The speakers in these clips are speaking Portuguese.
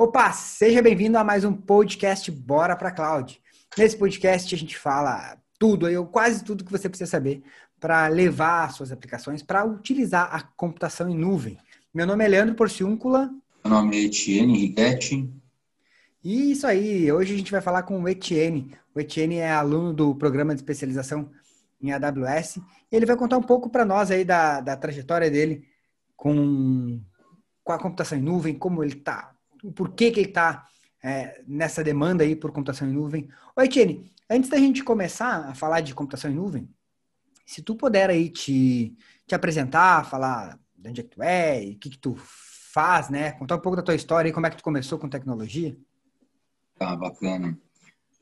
Opa, seja bem-vindo a mais um podcast Bora para Cloud. Nesse podcast a gente fala tudo, eu quase tudo que você precisa saber para levar suas aplicações para utilizar a computação em nuvem. Meu nome é Leandro Porciúncula. Meu nome é Etienne Righetti. E isso aí, hoje a gente vai falar com o Etienne. O Etienne é aluno do programa de especialização em AWS. E ele vai contar um pouco para nós aí da, da trajetória dele com, com a computação em nuvem, como ele está o porquê que ele está é, nessa demanda aí por computação em nuvem. Oi, Etienne, antes da gente começar a falar de computação em nuvem, se tu puder aí te, te apresentar, falar de onde é que tu é, o que que tu faz, né? Contar um pouco da tua história e como é que tu começou com tecnologia. Tá, bacana.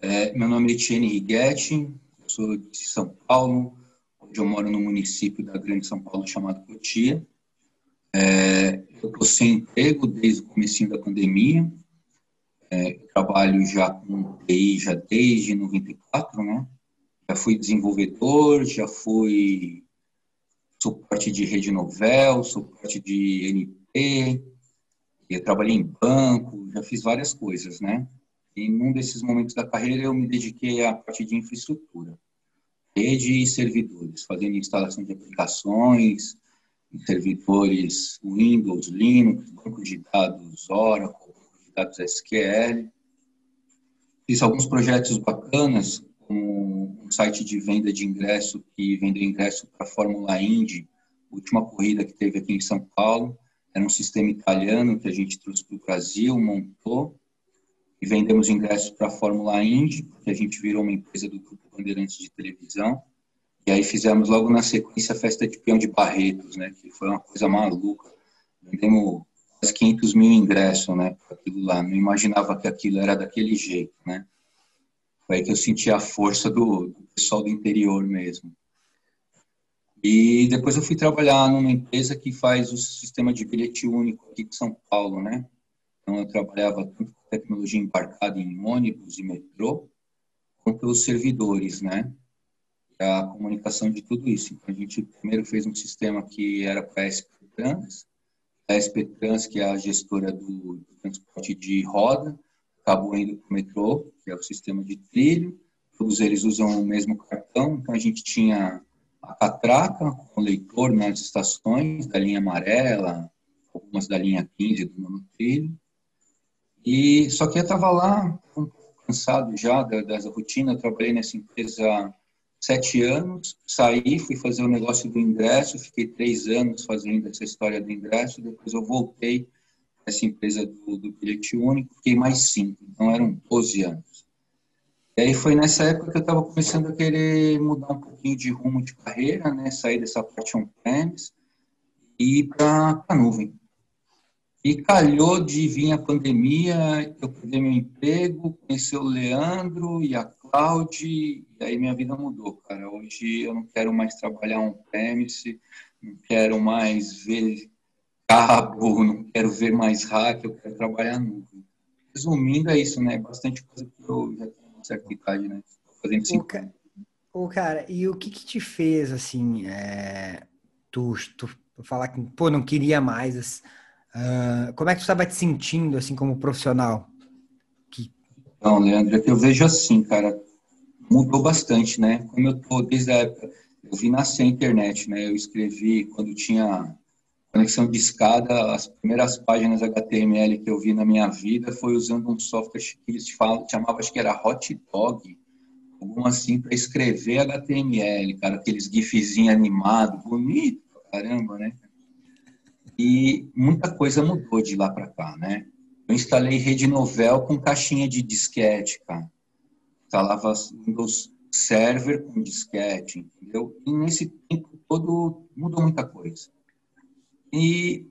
É, meu nome é Etienne Righetti, sou de São Paulo, onde eu moro no município da Grande São Paulo chamado Cotia. É, eu estou sem emprego desde o começo da pandemia. É, trabalho já com TI já desde 94, né? Já fui desenvolvedor, já fui suporte de rede novel, suporte de NP, eu trabalhei em banco, já fiz várias coisas, né? E num desses momentos da carreira eu me dediquei à parte de infraestrutura, rede e servidores, fazendo instalação de aplicações, servidores Windows, Linux, banco de dados Oracle, banco de dados SQL. Fiz alguns projetos bacanas, como um site de venda de ingresso que vendeu ingresso para a Fórmula Indy, última corrida que teve aqui em São Paulo. Era um sistema italiano que a gente trouxe para o Brasil, montou e vendemos ingressos para a Fórmula Indy, porque a gente virou uma empresa do Grupo Bandeirantes de televisão. E aí fizemos logo na sequência a festa de peão de Barretos, né? Que foi uma coisa maluca. Vendemos quase 500 mil ingressos, né? Para aquilo lá. Não imaginava que aquilo era daquele jeito, né? Foi aí que eu senti a força do, do pessoal do interior mesmo. E depois eu fui trabalhar numa empresa que faz o sistema de bilhete único aqui de São Paulo, né? Então eu trabalhava tanto com tecnologia embarcada em ônibus e metrô, quanto os servidores, né? A comunicação de tudo isso. Então, a gente primeiro fez um sistema que era para a SP Trans, a SP Trans, que é a gestora do, do transporte de roda, acabou indo para o metrô, que é o sistema de trilho, todos eles usam o mesmo cartão, então a gente tinha a catraca com leitor nas estações da linha amarela, algumas da linha 15 do monotrilho, e só que eu estava lá um pouco cansado já dessa rotina, eu trabalhei nessa empresa sete anos, saí, fui fazer o negócio do ingresso, fiquei três anos fazendo essa história do ingresso, depois eu voltei para essa empresa do, do bilhete único, fiquei mais cinco, então eram 12 anos. E aí foi nessa época que eu estava começando a querer mudar um pouquinho de rumo de carreira, né, sair dessa parte on-premise e ir para a nuvem. E calhou de vir a pandemia, eu perdi meu emprego, conheci o Leandro e a Cláudia, e aí minha vida mudou, cara. Hoje eu não quero mais trabalhar on-premise, não quero mais ver cabo, não quero ver mais hack, eu quero trabalhar nuvem. Resumindo, é isso, né? Bastante coisa que eu já tenho uma certa idade, né? fazendo cinco o cara, o cara, e o que que te fez, assim, é, tu, tu falar que, pô, não queria mais, uh, como é que tu estava te sentindo, assim, como profissional? Que... Não, Leandro, eu vejo assim, cara, mudou bastante, né? Como eu tô desde a época, eu vi nascer a internet, né? Eu escrevi quando tinha conexão de escada, as primeiras páginas HTML que eu vi na minha vida foi usando um software que eles chamavam, acho que era Hot Dog, algum assim, para escrever HTML, cara, aqueles gifzinhos animados, bonito caramba, né? E muita coisa mudou de lá para cá, né? Eu instalei rede novel com caixinha de disquete, cara instalava Windows Server com disquete, entendeu? E nesse tempo todo mudou muita coisa. E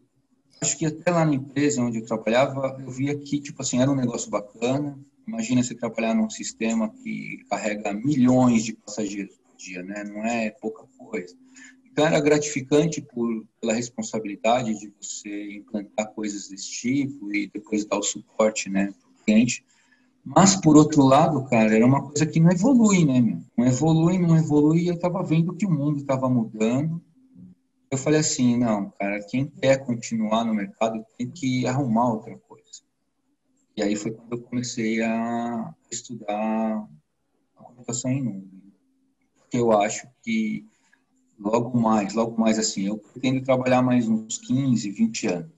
acho que até lá na empresa onde eu trabalhava, eu via que, tipo assim, era um negócio bacana. Imagina você trabalhar num sistema que carrega milhões de passageiros por dia, né? Não é pouca coisa. Era gratificante por, pela responsabilidade de você implantar coisas desse tipo e depois dar o suporte, né, para o cliente. Mas, por outro lado, cara, era uma coisa que não evolui, né, meu? Não evolui, não evolui, e eu estava vendo que o mundo estava mudando. Eu falei assim, não, cara, quem quer continuar no mercado tem que arrumar outra coisa. E aí foi quando eu comecei a estudar a computação em nuvem. Eu acho que logo mais, logo mais assim, eu pretendo trabalhar mais uns 15, 20 anos.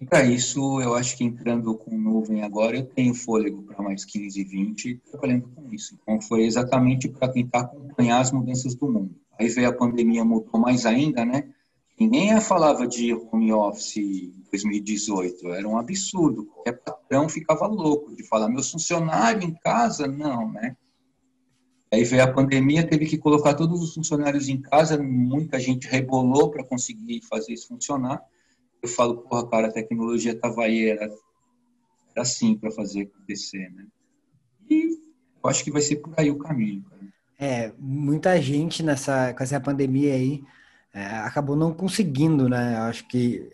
E para isso, eu acho que entrando com nuvem agora, eu tenho fôlego para mais 15, 20 trabalhando com isso. Então, foi exatamente para tentar acompanhar as mudanças do mundo. Aí veio a pandemia, mudou mais ainda, né? Ninguém falava de home office em 2018, era um absurdo. Qualquer patrão ficava louco de falar, meu funcionário em casa, não, né? Aí veio a pandemia, teve que colocar todos os funcionários em casa, muita gente rebolou para conseguir fazer isso funcionar. Eu falo, porra, cara, a tecnologia estava aí, era, era assim para fazer acontecer, né? E eu acho que vai ser por aí o caminho, cara. É, muita gente nessa, com essa pandemia aí é, acabou não conseguindo, né? Eu acho que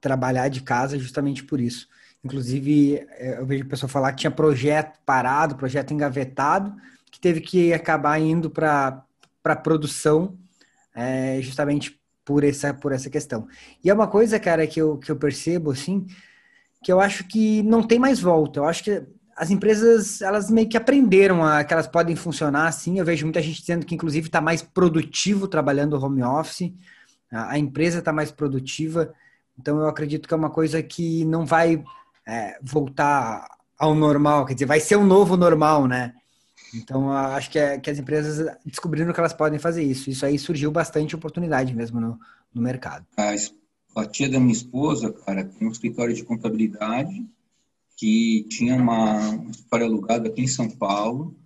trabalhar de casa justamente por isso. Inclusive, é, eu vejo pessoa falar que tinha projeto parado, projeto engavetado, teve que acabar indo para a produção é, justamente por essa, por essa questão. E é uma coisa, cara, que eu, que eu percebo, assim, que eu acho que não tem mais volta. Eu acho que as empresas, elas meio que aprenderam a, que elas podem funcionar assim. Eu vejo muita gente dizendo que, inclusive, está mais produtivo trabalhando home office. A, a empresa está mais produtiva. Então, eu acredito que é uma coisa que não vai é, voltar ao normal. Quer dizer, vai ser um novo normal, né? Então, acho que, é, que as empresas descobriram que elas podem fazer isso. Isso aí surgiu bastante oportunidade mesmo no, no mercado. A tia da minha esposa, cara, tem um escritório de contabilidade que tinha uma, um escritório alugado aqui em São Paulo,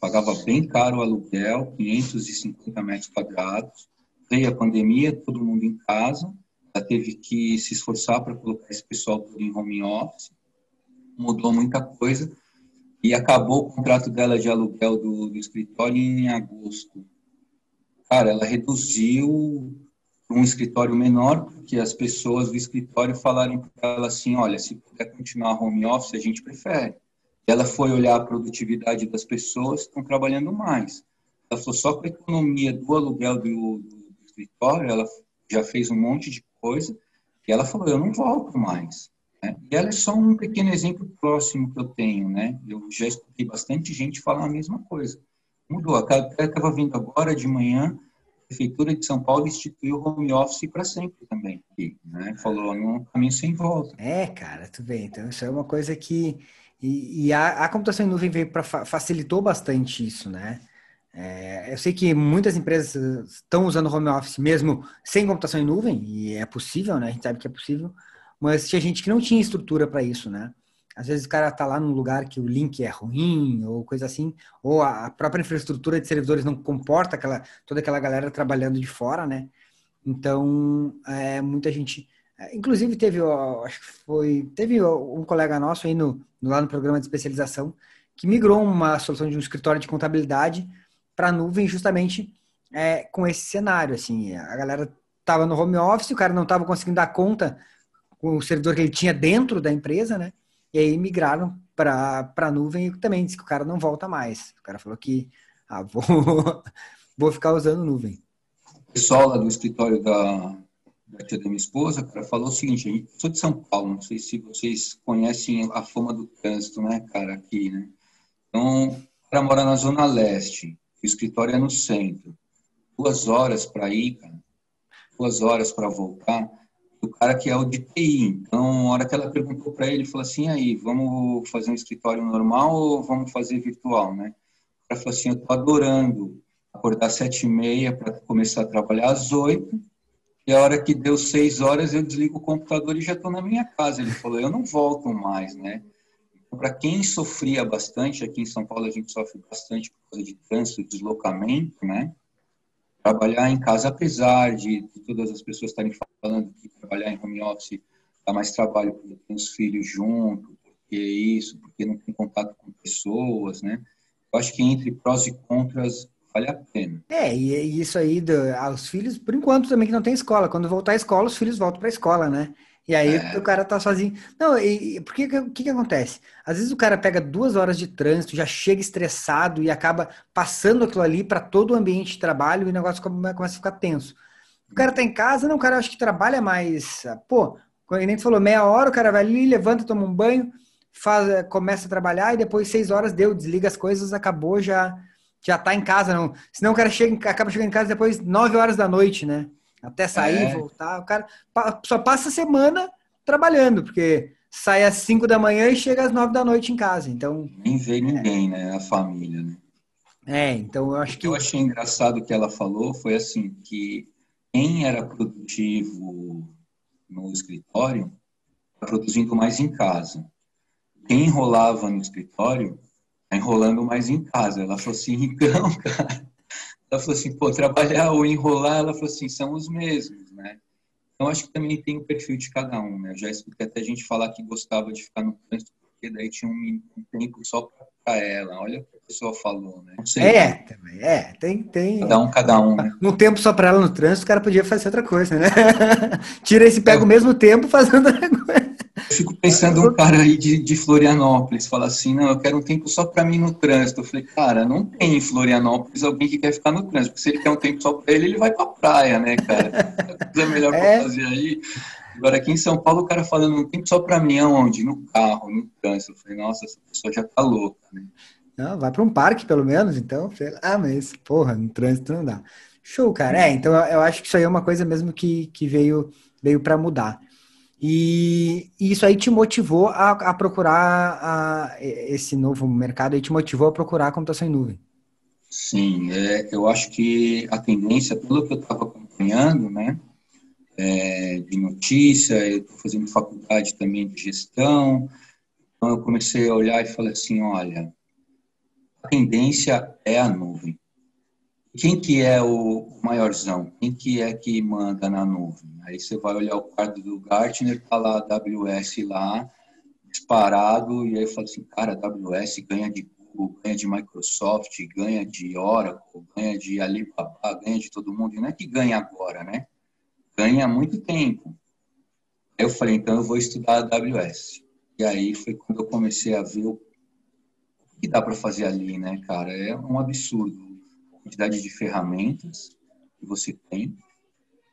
pagava bem caro o aluguel, 550 metros quadrados. Veio a pandemia, todo mundo em casa, ela teve que se esforçar para colocar esse pessoal todo em home office, mudou muita coisa e acabou o contrato dela de aluguel do, do escritório em agosto. Cara, ela reduziu um escritório menor, porque as pessoas do escritório falaram para ela assim, olha, se puder continuar home office, a gente prefere. Ela foi olhar a produtividade das pessoas estão trabalhando mais. Ela falou, só com a economia do aluguel do, do, escritório, ela já fez um monte de coisa, e ela falou, eu não volto mais. Né? E ela é só um pequeno exemplo próximo que eu tenho, né? Eu já escutei bastante gente falar a mesma coisa. Mudou. A cara estava vindo agora de manhã, Prefeitura de São Paulo instituiu o home office para sempre também. Né? Falou no caminho sem volta. É, cara, tudo bem. Então, isso é uma coisa que. E, e a, a, computação em nuvem veio para facilitou bastante isso, né? É, eu sei que muitas empresas estão usando home office mesmo sem computação em nuvem, e é possível, né? A gente sabe que é possível, mas tinha gente que não tinha estrutura para isso, né? Às vezes o cara está lá num lugar que o link é ruim ou coisa assim, ou a própria infraestrutura de servidores não comporta aquela, toda aquela galera trabalhando de fora, né? Então, é, muita gente. É, inclusive, teve, ó, acho que foi. Teve um colega nosso aí no, lá no programa de especialização que migrou uma solução de um escritório de contabilidade para a nuvem justamente é, com esse cenário. Assim, a galera estava no home office, o cara não estava conseguindo dar conta com o servidor que ele tinha dentro da empresa, né? E aí migraram para a nuvem e também disse que o cara não volta mais. O cara falou que ah, vou, vou ficar usando nuvem. O pessoal lá do escritório da, da tia da minha esposa, cara, falou o seguinte, eu sou de São Paulo, não sei se vocês conhecem a fama do trânsito, né, cara, aqui, né? Então, o cara mora na Zona Leste, o escritório é no centro. Duas horas para ir, cara, duas horas para voltar do cara que é o de TI. Então, a hora que ela perguntou para ele, ele falou assim, aí, vamos fazer um escritório normal ou vamos fazer virtual, né? Cara falou assim, eu tô adorando acordar às sete e meia para começar a trabalhar às oito, e a hora que deu seis horas eu desligo o computador e já estou na minha casa. Ele falou, eu não volto mais, né? Então, para quem sofria bastante, aqui em São Paulo a gente sofre bastante por causa de trânsito, deslocamento, né? Trabalhar em casa, apesar de, de todas as pessoas estarem falando que trabalhar em home office dá mais trabalho porque tem os filhos junto, porque isso, porque não tem contato com pessoas, né? Eu acho que entre prós e contras vale a pena. É, e isso aí, do, aos filhos, por enquanto também que não tem escola. Quando voltar à escola, os filhos voltam para a escola, né? E aí é. o cara tá sozinho. Não, e porque o que, que acontece? Às vezes o cara pega duas horas de trânsito, já chega estressado e acaba passando aquilo ali para todo o ambiente de trabalho e o negócio começa a ficar tenso. O cara tá em casa, não, o cara acho que trabalha mais. Pô, como nem falou, meia hora, o cara vai ali, levanta, toma um banho, faz, começa a trabalhar e depois seis horas deu, desliga as coisas, acabou, já já tá em casa, não. Senão o cara chega, acaba chegando em casa depois nove horas da noite, né? Até sair, é. voltar. O cara só passa a semana trabalhando, porque sai às cinco da manhã e chega às nove da noite em casa. Então. Nem vê ninguém, é. né? A família, né? É, então eu acho que. Eu achei engraçado o que ela falou foi assim, que quem era produtivo no escritório, está produzindo mais em casa. Quem enrolava no escritório, está enrolando mais em casa. Ela falou assim, então, cara, ela falou assim, pô, trabalhar ou enrolar, ela falou assim, são os mesmos, né? Então, acho que também tem o perfil de cada um, né? Eu já escutei até gente falar que gostava de ficar no trânsito, porque daí tinha um, um tempo só para ela. Olha o que a pessoa falou, né? Sei, é, né? também, é, tem, tem. Cada um, cada um, né? Um tempo só para ela no trânsito, o cara podia fazer outra coisa, né? Tira esse pega é. o mesmo tempo fazendo outra coisa. Eu fico pensando um cara aí de, de Florianópolis, fala assim, não, eu quero um tempo só para mim no trânsito. Eu falei, cara, não tem em Florianópolis alguém que quer ficar no trânsito, porque se ele quer um tempo só para ele, ele vai para praia, né, cara? A coisa melhor é. para fazer aí. Agora, aqui em São Paulo, o cara falando um tempo só para mim, aonde? No carro, no trânsito. Eu falei, nossa, essa pessoa já tá louca, né? Não, vai para um parque, pelo menos, então. Ah, mas, porra, no trânsito não dá. Show, cara. É, então eu acho que isso aí é uma coisa mesmo que, que veio, veio para mudar. E, isso aí te motivou a, a procurar a, esse novo mercado e te motivou a procurar a computação em nuvem. Sim, é, eu acho que a tendência, pelo que eu estava acompanhando, né, é, de notícia, eu estou fazendo faculdade também de gestão, então eu comecei a olhar e falei assim, olha, a tendência é a nuvem. Quem que é o maiorzão? Quem que é que manda na nuvem? Aí você vai olhar o quadro do Gartner, tá lá a AWS lá, disparado, e aí fala assim, cara, a AWS ganha de Google, ganha de Microsoft, ganha de Oracle, ganha de Alibaba, ganha de todo mundo. E não é que ganha agora, né? Ganha há muito tempo. Aí eu falei, então eu vou estudar a AWS. E aí foi quando eu comecei a ver o que dá para fazer ali, né, cara? É um absurdo quantidade de ferramentas que você tem,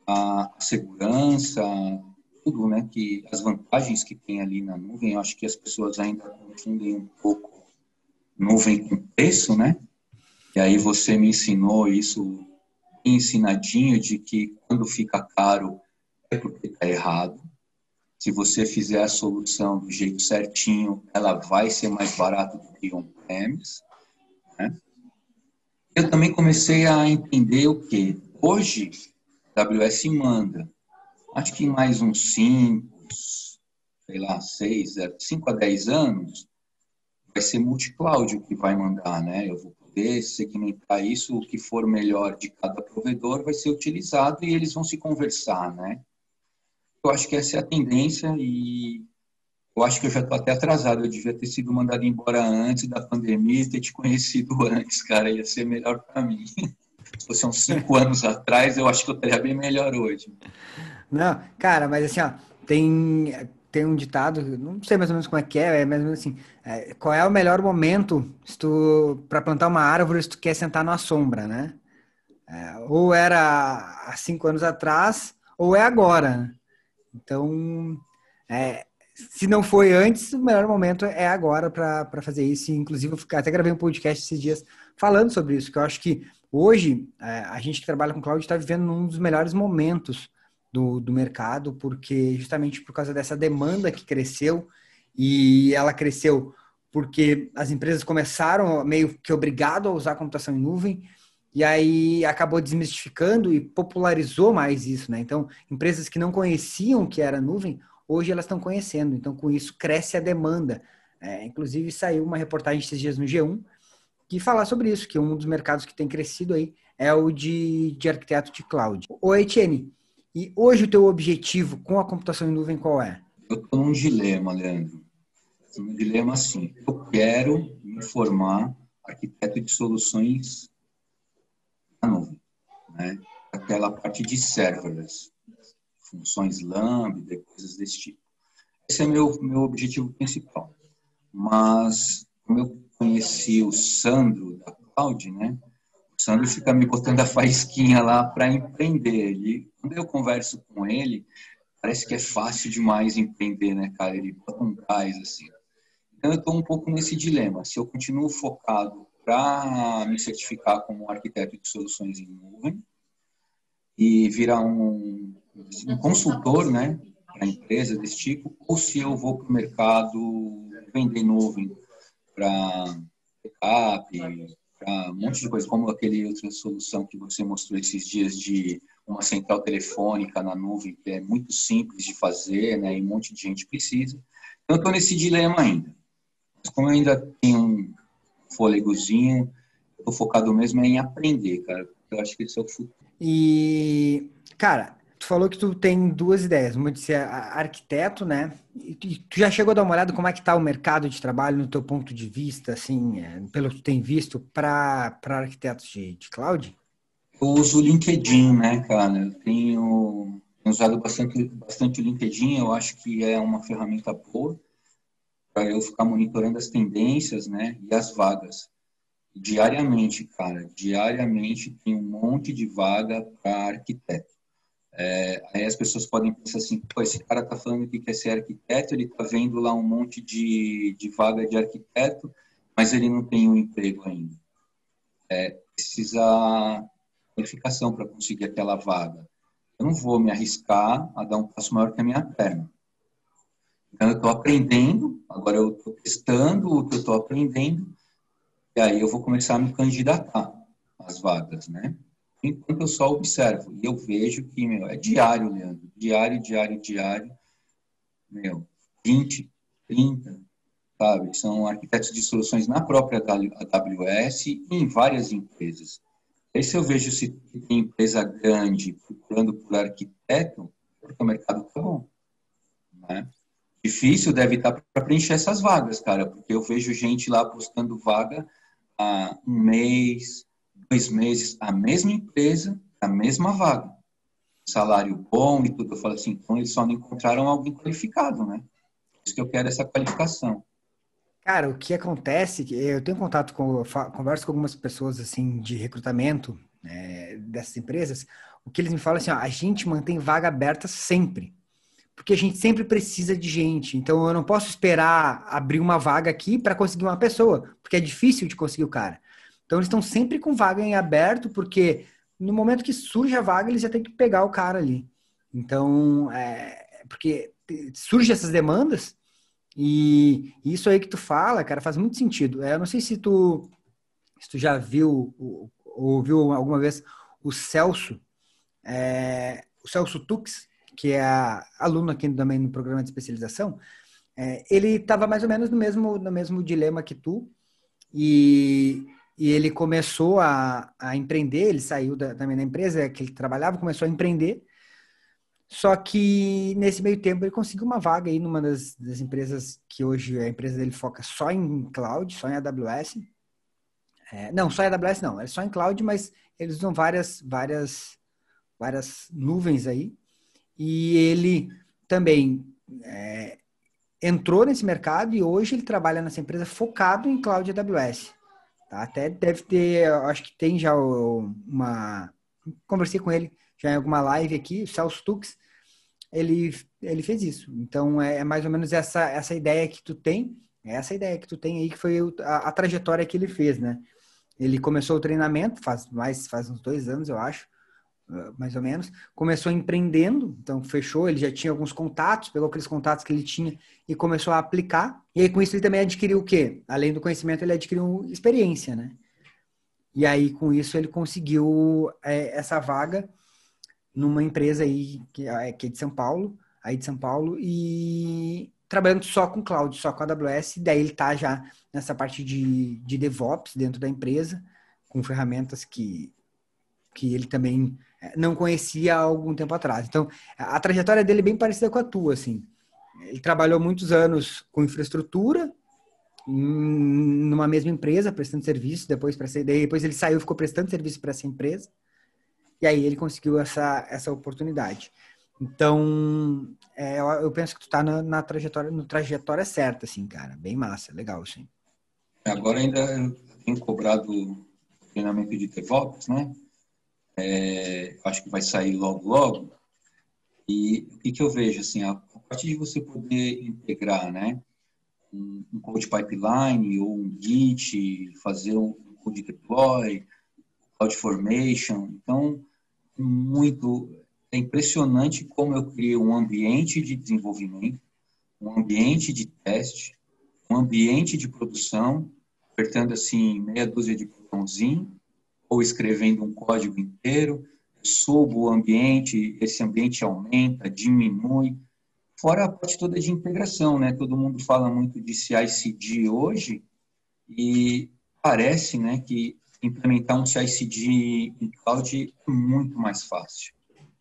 a segurança, tudo, né? Que as vantagens que tem ali na nuvem, eu acho que as pessoas ainda confundem um pouco nuvem com preço, né? E aí você me ensinou isso ensinadinho de que quando fica caro é porque está errado. Se você fizer a solução do jeito certinho, ela vai ser mais barata do que on-premise, né? Eu também comecei a entender o que hoje a AWS manda. Acho que mais uns 5, sei lá, 6, 5 a 10 anos, vai ser multi-cloud o que vai mandar, né? Eu vou poder segmentar isso, o que for melhor de cada provedor vai ser utilizado e eles vão se conversar, né? Eu acho que essa é a tendência e eu acho que eu já estou até atrasado. Eu devia ter sido mandado embora antes da pandemia e ter te conhecido antes, cara. Ia ser melhor para mim. Se fosse uns cinco anos atrás, eu acho que eu estaria bem melhor hoje. Não, cara, mas assim, ó, tem, tem um ditado, não sei mais ou menos como é que é, é mais ou menos assim, é, qual é o melhor momento para plantar uma árvore se tu quer sentar na sombra, né? É, ou era há cinco anos atrás, ou é agora. Né? Então, é, se não foi antes, o melhor momento é agora para fazer isso. Inclusive, eu até gravei um podcast esses dias falando sobre isso, que eu acho que hoje é, a gente que trabalha com cloud está vivendo um dos melhores momentos do, do mercado, porque justamente por causa dessa demanda que cresceu, e ela cresceu porque as empresas começaram meio que obrigado a usar a computação em nuvem, e aí acabou desmistificando e popularizou mais isso, né? Então, empresas que não conheciam que era nuvem, hoje elas estão conhecendo. Então, com isso, cresce a demanda. É, inclusive, saiu uma reportagem esses dias no G1 que fala sobre isso, que um dos mercados que tem crescido aí é o de, de arquiteto de cloud. Ô, Etienne, e hoje o teu objetivo com a computação em nuvem qual é? Eu estou num dilema, Leandro. Num dilema assim. Eu quero me formar arquiteto de soluções na nuvem, né? Aquela parte de serverless funções lambda e coisas desse tipo. Esse é meu meu objetivo principal. Mas como eu conheci o Sandro da Cloud, né? O Sandro fica me botando a faísquinha lá para empreender. E quando eu converso com ele, parece que é fácil demais empreender, né, cara? Ele bota um gás assim. Então, eu estou um pouco nesse dilema. Se eu continuo focado para me certificar como arquiteto de soluções em nuvem e virar um, um consultor, né, para empresa desse tipo, ou se eu vou para o mercado vender nuvem para backup, para um monte de coisa, como aquele outra solução que você mostrou esses dias de uma central telefônica na nuvem, que é muito simples de fazer, né, e um monte de gente precisa. Então, eu estou nesse dilema ainda. Mas como eu ainda tenho um fôlegozinho, estou focado mesmo em aprender, cara. Eu acho que esse é o futuro. E, cara, tu falou que tu tem duas ideias, uma de ser arquiteto, né? E tu já chegou a dar uma olhada como é que está o mercado de trabalho no teu ponto de vista, assim, é, pelo que tu tem visto para arquitetos de, de cloud? Eu uso o LinkedIn, né, cara? Eu tenho usado bastante, bastante o LinkedIn, eu acho que é uma ferramenta boa para eu ficar monitorando as tendências, né, e as vagas. Diariamente, cara, diariamente tem um monte de vaga para arquiteto. É, aí as pessoas podem pensar assim, pô, esse cara tá falando que quer ser arquiteto, ele tá vendo lá um monte de, de vaga de arquiteto, mas ele não tem um emprego ainda. É, precisa qualificação para conseguir aquela vaga. Eu não vou me arriscar a dar um passo maior que a minha perna. Então, eu estou aprendendo, agora eu estou testando o que eu estou aprendendo, e aí eu vou começar a me candidatar às vagas, né? Enquanto eu só observo, e eu vejo que, meu, é diário, Leandro, diário, diário, diário, meu, 20, 30, sabe? São arquitetos de soluções na própria AWS e em várias empresas. Aí se eu vejo se tem empresa grande procurando por arquiteto, porque o mercado está bom. Né? Difícil deve estar tá para preencher essas vagas, cara, porque eu vejo gente lá postando vaga há um mês, dois meses, a mesma empresa, a mesma vaga. Salário bom e tudo. Eu falo assim, então eles só não encontraram alguém qualificado, né? Por isso que eu quero essa qualificação. Cara, o que acontece, eu tenho contato com, converso com algumas pessoas assim de recrutamento é, dessas empresas, o que eles me falam assim, ó, a gente mantém vaga aberta sempre, porque a gente sempre precisa de gente. Então eu não posso esperar abrir uma vaga aqui para conseguir uma pessoa, porque é difícil de conseguir o cara. Então eles estão sempre com vaga em aberto, porque no momento que surge a vaga eles já têm que pegar o cara ali. Então, é, porque surgem essas demandas e isso aí que tu fala, cara, faz muito sentido. É, eu não sei se tu, se tu já viu ou ouviu alguma vez o Celso, é, o Celso Tux, que é aluno aqui também no programa de especialização, é, ele estava mais ou menos no mesmo, no mesmo dilema que tu, e, e ele começou a, a empreender, ele saiu da, também da empresa que ele trabalhava, começou a empreender, só que nesse meio tempo ele conseguiu uma vaga aí numa das, das, empresas que hoje a empresa dele foca só em cloud, só em AWS. É, não, só em AWS não, é só em cloud, mas eles usam várias, várias, várias nuvens aí. E ele também é, entrou nesse mercado e hoje ele trabalha nessa empresa focado em cloud AWS. Tá? Até deve ter, acho que tem já uma. Conversei com ele já em alguma live aqui, o Celso Tux, ele, ele fez isso. Então, é, é, mais ou menos essa, essa ideia que tu tem, é essa ideia que tu tem aí, que foi a, a, trajetória que ele fez, né? Ele começou o treinamento, faz mais, faz uns dois anos, eu acho, mais ou menos. Começou empreendendo, então fechou, ele já tinha alguns contatos, pegou aqueles contatos que ele tinha e começou a aplicar. E aí, com isso, ele também adquiriu o quê? Além do conhecimento, ele adquiriu experiência, né? E aí, com isso, ele conseguiu é, essa vaga numa empresa aí que é, que é de São Paulo, aí de São Paulo, e trabalhando só com cloud, só com AWS, daí ele tá já nessa parte de, de DevOps dentro da empresa, com ferramentas que, que ele também não conhecia há algum tempo atrás. Então, a trajetória dele é bem parecida com a tua, assim. Ele trabalhou muitos anos com infraestrutura, numa mesma empresa, prestando serviço, depois, para depois ele saiu ficou prestando serviço para essa empresa, e aí ele conseguiu essa, essa oportunidade. Então, é, eu, penso que tu tá na, na, trajetória, no trajetória certa, assim, cara. Bem massa, legal, sim. Agora ainda tenho cobrado treinamento de DevOps, né? É, acho que vai sair logo, logo. E o que, que eu vejo, assim, a, partir de você poder integrar, né? um, um code pipeline ou um Git, fazer um code deploy, cloud formation. Então, muito é impressionante como eu criei um ambiente de desenvolvimento, um ambiente de teste, um ambiente de produção, apertando assim meia dúzia de botãozinho ou escrevendo um código inteiro. subo o ambiente, esse ambiente aumenta, diminui. Fora a parte toda de integração, né? Todo mundo fala muito de CI/CD hoje e parece, né, que implementar um CI/CD em cloud é muito mais fácil,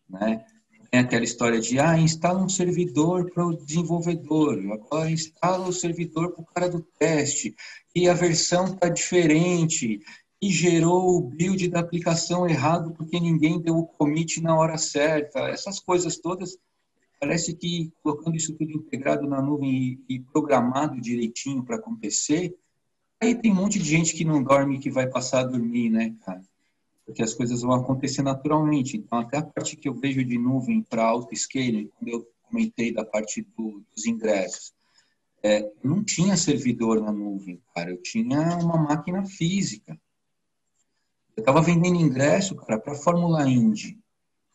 né? Tem aquela história de, ah, instala um servidor para o desenvolvedor, agora instala o servidor para o cara do teste, e a versão está diferente, e gerou o build da aplicação errado porque ninguém deu o commit na hora certa. Essas coisas todas, parece que colocando isso tudo integrado na nuvem e, e programado direitinho para acontecer, aí tem um monte de gente que não dorme que vai passar a dormir, né, cara? Porque as coisas vão acontecer naturalmente. Então, até a parte que eu vejo de nuvem para auto-scaling, quando eu comentei da parte do, dos ingressos, é, não tinha servidor na nuvem, cara. Eu tinha uma máquina física. Eu estava vendendo ingresso, cara, para Fórmula Indy,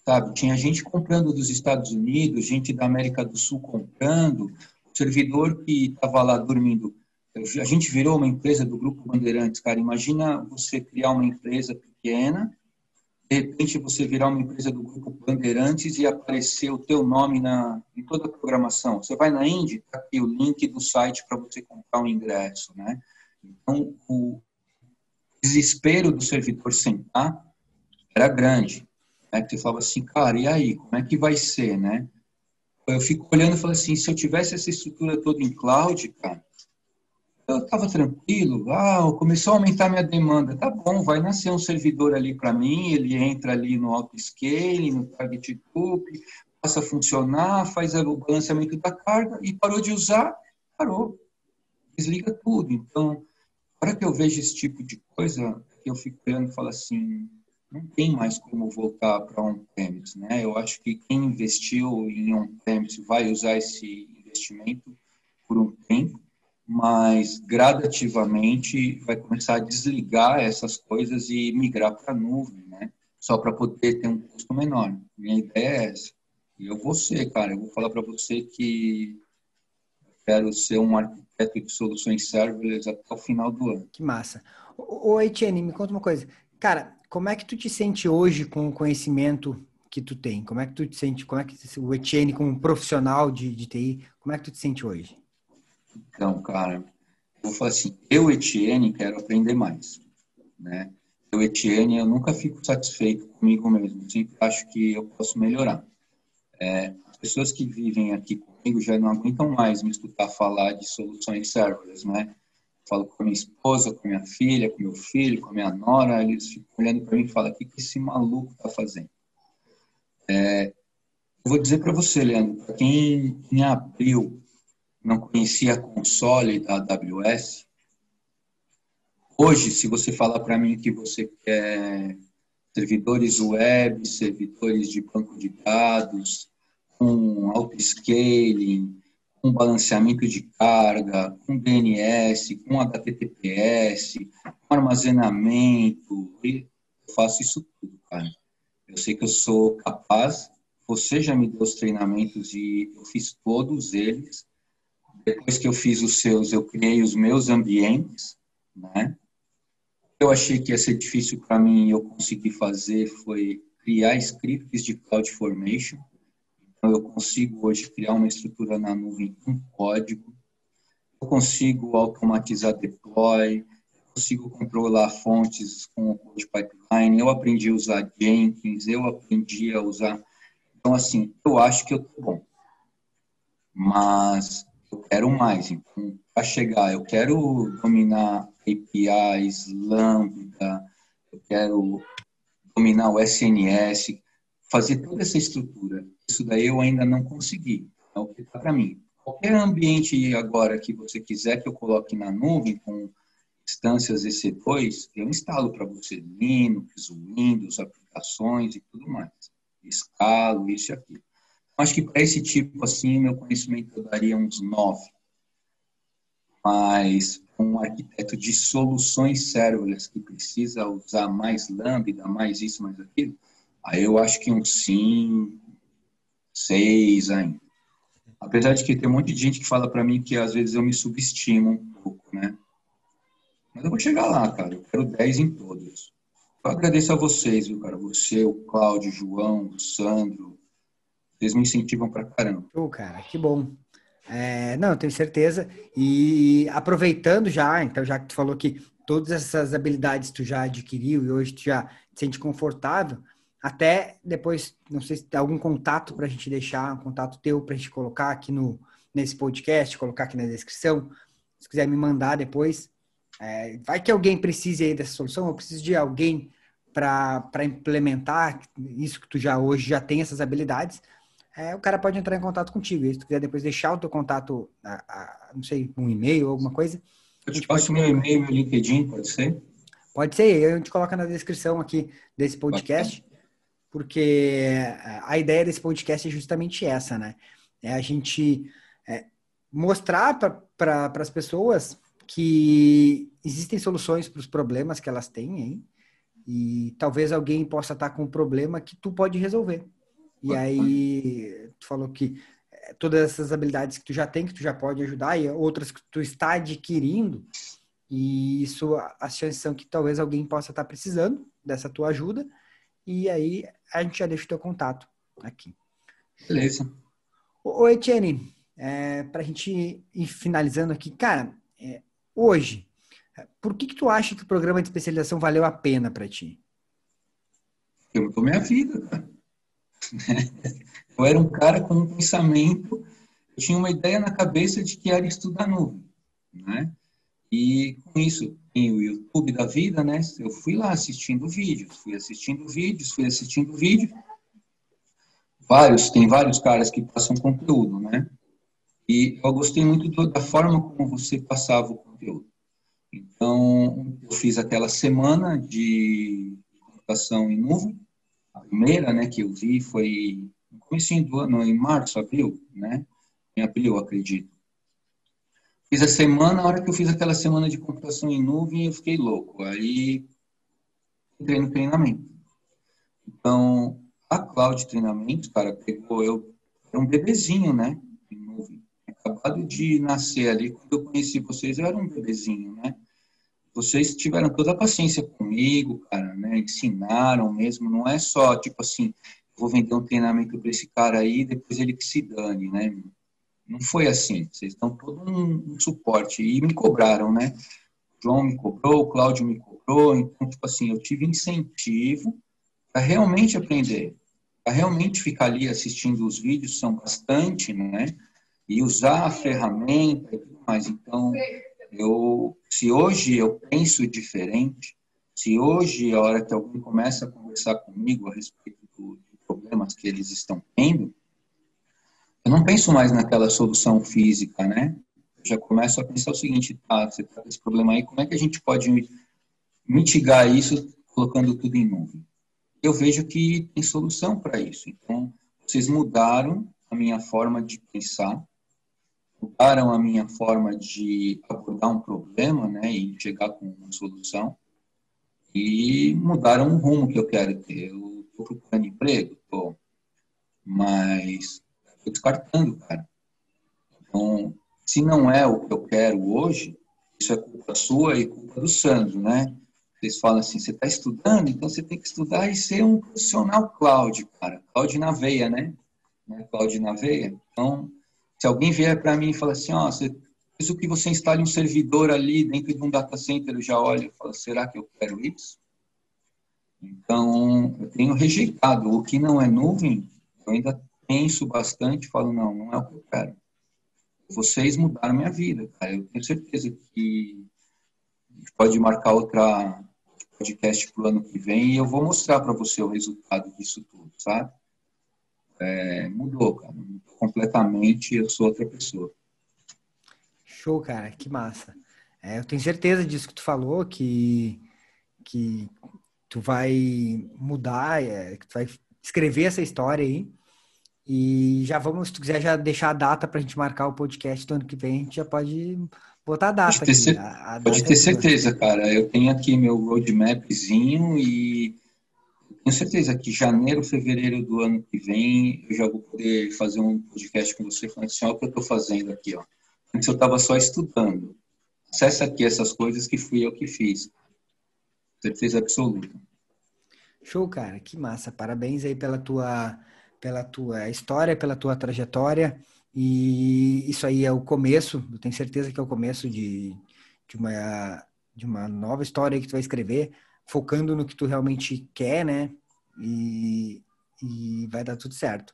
sabe? Tinha gente comprando dos Estados Unidos, gente da América do Sul comprando, o servidor que estava lá dormindo. A gente virou uma empresa do Grupo Bandeirantes, cara. Imagina você criar uma empresa pequena, de repente você virar uma empresa do Grupo Bandeirantes e aparecer o teu nome na, em toda a programação. Você vai na Indy, tá aqui o link do site para você comprar um ingresso, né? Então, o, desespero do servidor sentar era grande. Né? Que você falava assim, cara, e aí, como é que vai ser, né? Eu fico olhando e falo assim, se eu tivesse essa estrutura toda em cloud, cara, eu estava tranquilo, ah, começou a aumentar minha demanda, tá bom, vai nascer um servidor ali para mim, ele entra ali no auto-scaling, no target group, passa a funcionar, faz o balanceamento da carga e parou de usar, parou, desliga tudo. Então, hora que eu vejo esse tipo de coisa, eu fico olhando e falo assim, não tem mais como voltar para on-premise, né? Eu acho que quem investiu em on-premise vai usar esse investimento por um tempo, mas gradativamente vai começar a desligar essas coisas e migrar para a nuvem, né? Só para poder ter um custo menor. Minha ideia é essa. E eu vou ser, cara, eu vou falar para você que quero ser um arquiteto de soluções serverless até o final do ano. Que massa. Ô, Etienne, me conta uma coisa. Cara, como é que tu te sente hoje com o conhecimento que tu tem? Como é que tu te sente, como é que o Etienne como profissional de, de TI, como é que tu te sente hoje? Então, cara, eu vou falar assim, eu, Etienne, quero aprender mais, né? Eu, Etienne, eu nunca fico satisfeito comigo mesmo, sempre acho que eu posso melhorar. É, as pessoas que vivem aqui comigo já não aguentam mais me escutar falar de soluções serverless, né? Falo com a minha esposa, com a minha filha, com meu filho, com a minha nora, eles ficam olhando para mim e falam: o que, que esse maluco está fazendo? É, eu vou dizer para você, Leandro, para quem em abril não conhecia a console da AWS, hoje, se você falar para mim que você quer servidores web, servidores de banco de dados, com auto-scaling, com balanceamento de carga, com DNS, com HTTPS, com armazenamento. Eu faço isso tudo, cara. Eu sei que eu sou capaz. Você já me deu os treinamentos e eu fiz todos eles. Depois que eu fiz os seus, eu criei os meus ambientes, né? Eu achei que ia ser difícil para mim, eu consegui fazer foi criar scripts de CloudFormation eu consigo hoje criar uma estrutura na nuvem com código, eu consigo automatizar deploy, consigo controlar fontes com o Code Pipeline, eu aprendi a usar Jenkins, eu aprendi a usar... Então, assim, eu acho que eu estou bom. Mas eu quero mais. Então, para chegar, eu quero dominar APIs, Lambda, eu quero dominar o SNS, fazer toda essa estrutura. Isso daí eu ainda não consegui. É o que está para mim. Qualquer ambiente agora que você quiser que eu coloque na nuvem com instâncias EC2, eu instalo para você Linux, Windows, aplicações e tudo mais. Escalo, isso e aquilo. Acho que para esse tipo assim, meu conhecimento eu daria uns nove. mas um arquiteto de soluções serverless que precisa usar mais Lambda, mais isso, mais aquilo, aí eu acho que um sim, seis ainda. Apesar de que tem um monte de gente que fala para mim que às vezes eu me subestimo um pouco, né? Mas eu vou chegar lá, cara. Eu quero 10 em todos. Eu agradeço a vocês, viu, cara? Você, o Cláudio, o João, o Sandro. Vocês me incentivam pra caramba. Pô, cara, que bom. É, não, tenho certeza. E aproveitando já, então, já que tu falou que todas essas habilidades tu já adquiriu e hoje tu já te sente confortável, até depois, não sei se tem algum contato para a gente deixar, um contato teu para a gente colocar aqui no, nesse podcast, colocar aqui na descrição. Se quiser me mandar depois, é, vai que alguém precise aí dessa solução, eu preciso de alguém para implementar isso que tu já hoje já tem essas habilidades. É, o cara pode entrar em contato contigo. E se tu quiser depois deixar o teu contato, a, a, não sei, um e-mail ou alguma coisa. Eu te passo meu e-mail, meu LinkedIn, pode ser? Pode ser, a gente coloca na descrição aqui desse podcast, porque a ideia desse podcast é justamente essa, né? É a gente é, mostrar para as pessoas que existem soluções para os problemas que elas têm hein? e talvez alguém possa estar com um problema que tu pode resolver. E aí, tu falou que eh, todas essas habilidades que tu já tem, que tu já pode ajudar, e outras que tu está adquirindo, e isso, as chances são que talvez alguém possa estar precisando dessa tua ajuda, e aí a gente já deixa o teu contato aqui. Beleza. Ô, Etienne, é, para a gente ir finalizando aqui, cara, é, hoje, por que, que tu acha que o programa de especialização valeu a pena para ti? Eu mudou minha vida, cara. Eu era um cara com um pensamento, eu tinha uma ideia na cabeça de que era estudar nuvem, né? E com isso, tem o YouTube da vida, né? Eu fui lá assistindo vídeos, fui assistindo vídeos, fui assistindo vídeos. Vários, tem vários caras que passam conteúdo, né? E eu gostei muito da forma como você passava o conteúdo. Então, eu fiz aquela semana de computação em nuvem. A primeira, né, que eu vi foi no começo do ano, em março, abril, né? Em abril, acredito. Fiz a semana, a hora que eu fiz aquela semana de computação em nuvem, eu fiquei louco. Aí, entrei no treinamento. Então, a Cloud Treinamento, cara, pegou eu, era um bebezinho, né? Em nuvem acabado de nascer ali, quando eu conheci vocês, eu era um bebezinho, né? Vocês tiveram toda a paciência comigo, cara, né? Ensinaram mesmo, não é só, tipo assim, vou vender um treinamento para esse cara aí, depois ele que se dane, né? Não foi assim. Vocês dão todo um, um suporte e me cobraram, né? O João me cobrou, o Cláudio me cobrou, então, tipo assim, eu tive incentivo para realmente aprender, para realmente ficar ali assistindo os vídeos, são bastante, né? e usar a ferramenta e tudo mais. Então, eu, se hoje eu penso diferente, se hoje, a hora que alguém começa a conversar comigo a respeito de problemas que eles estão tendo, eu não penso mais naquela solução física, né? Eu já começo a pensar o seguinte, tá, você está com esse problema aí, como é que a gente pode mitigar isso colocando tudo em nuvem? Eu vejo que tem solução para isso. Então, vocês mudaram a minha forma de pensar, mudaram a minha forma de abordar um problema, né, e chegar com uma solução, e mudaram o rumo que eu quero ter. Eu estou procurando emprego, tô, mas estou descartando, cara. Então, se não é o que eu quero hoje, isso é culpa sua e culpa do Sandro, né? Vocês falam assim, você está estudando, então você tem que estudar e ser um profissional cloud, cara. Cloud na veia, né? Cloud na veia. Então, se alguém vier para mim e falar assim, ó, oh, você, que você instale um servidor ali dentro de um data center, eu já olho e falo, será que eu quero isso? Então, eu tenho rejeitado. O que não é nuvem, eu ainda penso bastante, falo, não, não é o que eu quero. Vocês mudaram minha vida, cara. Eu tenho certeza que a gente pode marcar outra podcast para o ano que vem e eu vou mostrar para você o resultado disso tudo, sabe? É, mudou, cara completamente, eu sou outra pessoa. Show, cara, que massa. É, eu tenho certeza disso que tu falou, que, que tu vai mudar, é, que tu vai escrever essa história aí. E já vamos, se tu quiser já deixar a data para a gente marcar o podcast do ano que vem, a gente já pode botar a data. Pode ter, aqui. A, a pode ter é certeza, cara. Eu tenho aqui meu roadmapzinho e tenho certeza que janeiro, fevereiro do ano que vem eu já vou poder fazer um podcast com você falando assim, olha o que eu estou fazendo aqui, ó. Antes eu estava só estudando. Acesse aqui essas coisas que fui eu que fiz. Certeza absoluta. Show, cara. Que massa. Parabéns aí pela tua, pela tua história, pela tua trajetória. E isso aí é o começo, eu tenho certeza que é o começo de, de, uma, de uma nova história que tu vai escrever, focando no que tu realmente quer, né? E, e vai dar tudo certo.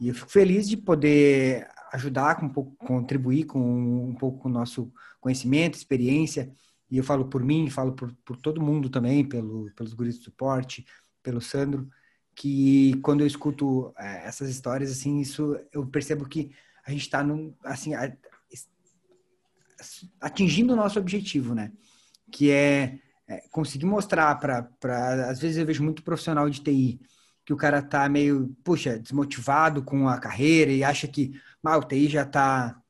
E eu fico feliz de poder ajudar, com um pouco, contribuir com um pouco o nosso conhecimento, experiência. E eu falo por mim, falo por, por todo mundo também, pelo, pelos guris de suporte, pelo Sandro, que quando eu escuto é, essas histórias, assim, isso eu percebo que a gente está assim, atingindo o nosso objetivo, né? Que é, é conseguir mostrar para, às vezes eu vejo muito profissional de TI que o cara tá meio, puxa, desmotivado com a carreira e acha que ah, o TI já tá,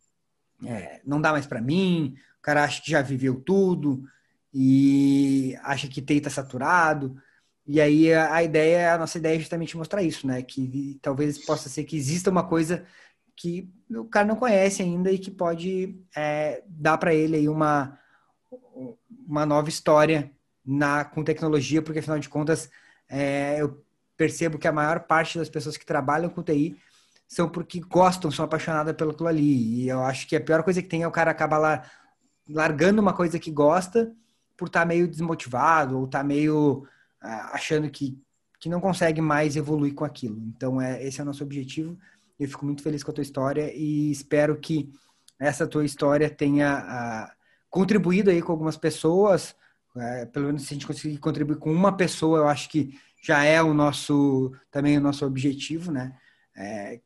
é, não dá mais para mim, o cara acha que já viveu tudo e acha que TI tá saturado. E aí a ideia, a nossa ideia é justamente mostrar isso, né? Que talvez possa ser que exista uma coisa que o cara não conhece ainda e que pode é, dar para ele aí uma, uma nova história na, com tecnologia, porque afinal de contas é, eu percebo que a maior parte das pessoas que trabalham com TI são porque gostam, são apaixonadas pelo aquilo ali. E eu acho que a pior coisa que tem é o cara acabar lá largando uma coisa que gosta por estar tá meio desmotivado ou estar tá meio achando que, que não consegue mais evoluir com aquilo. Então, é, esse é o nosso objetivo. Eu fico muito feliz com a tua história e espero que essa tua história tenha a, contribuído aí com algumas pessoas. É, pelo menos se a gente conseguir contribuir com uma pessoa, eu acho que já é o nosso também o nosso objetivo, né? É,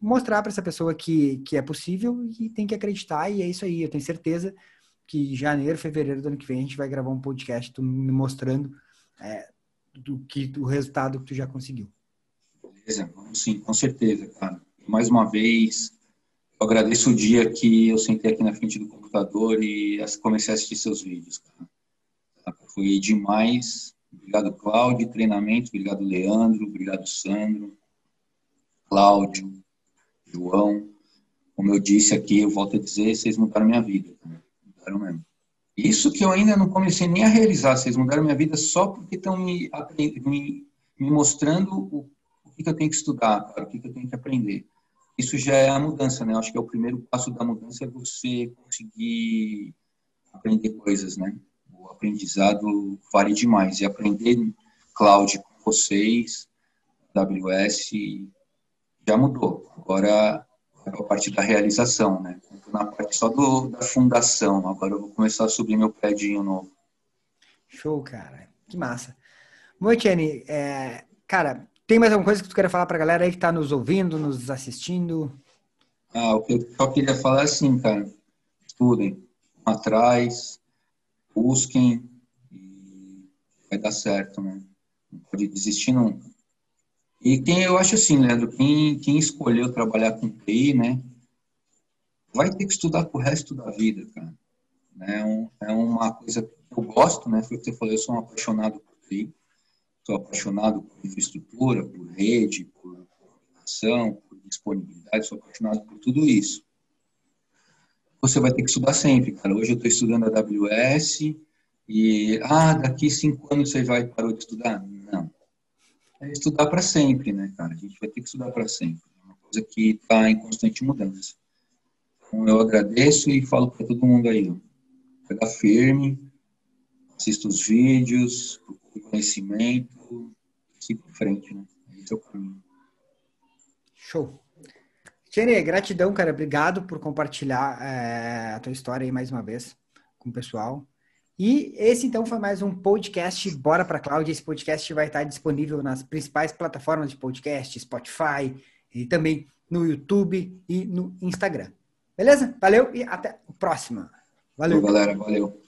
mostrar para essa pessoa que, que é possível e tem que acreditar, e é isso aí. Eu tenho certeza que janeiro, fevereiro do ano que vem a gente vai gravar um podcast me mostrando é, do que do resultado que tu já conseguiu. Beleza, sim, com certeza, cara. Mais uma vez, eu agradeço o dia que eu sentei aqui na frente do computador e comecei a assistir seus vídeos, cara. Foi demais. Obrigado, Cláudio, treinamento. Obrigado, Leandro. Obrigado, Sandro. Cláudio, João. Como eu disse aqui, eu volto a dizer, vocês mudaram minha vida. Mudaram mesmo. Isso que eu ainda não comecei nem a realizar, vocês mudaram minha vida só porque estão me, me, me, mostrando o, o que, que, eu tenho que estudar, cara, o que, que, eu tenho que aprender. Isso já é a mudança, né? Eu acho que é o primeiro passo da mudança é você conseguir aprender coisas, né? O aprendizado vale demais. E aprender cloud com vocês, AWS, já mudou. Agora, a partir da realização, né? na parte só do, da fundação. Agora eu vou começar a subir meu prédio novo. Show, cara. Que massa. Bom, Etienne, é, cara, tem mais alguma coisa que tu queira falar pra galera aí que tá nos ouvindo, nos assistindo? Ah, o que eu só queria falar é assim, cara. Estudem, atrás, busquem e vai dar certo, né? Não pode desistir nunca. E quem, eu acho assim, Leandro, quem, quem escolheu trabalhar com TI, né? vai ter que estudar pro resto da vida, cara. É, um, é uma coisa que eu gosto, né? Foi o que você falou, eu sou um apaixonado por TI, sou apaixonado por infraestrutura, por rede, por comunicação, por disponibilidade, sou apaixonado por tudo isso. Você vai ter que estudar sempre, cara. Hoje eu estou estudando AWS e, ah, daqui cinco anos você vai parar de estudar? É estudar para sempre, né, cara? A gente vai ter que estudar para sempre. É uma coisa que está em constante mudança. Então, eu agradeço e falo para todo mundo aí, ó, pega firme, assista os vídeos, procure conhecimento, siga em frente, né? Esse é o caminho. Show. Tiene, gratidão, cara. Obrigado por compartilhar é, a tua história aí mais uma vez com o pessoal. E esse então foi mais um podcast Bora para Cloud. Esse podcast vai estar disponível nas principais plataformas de podcast, Spotify e também no YouTube e no Instagram. Beleza? Valeu e até a próxima. Valeu. Valeu, galera. Valeu.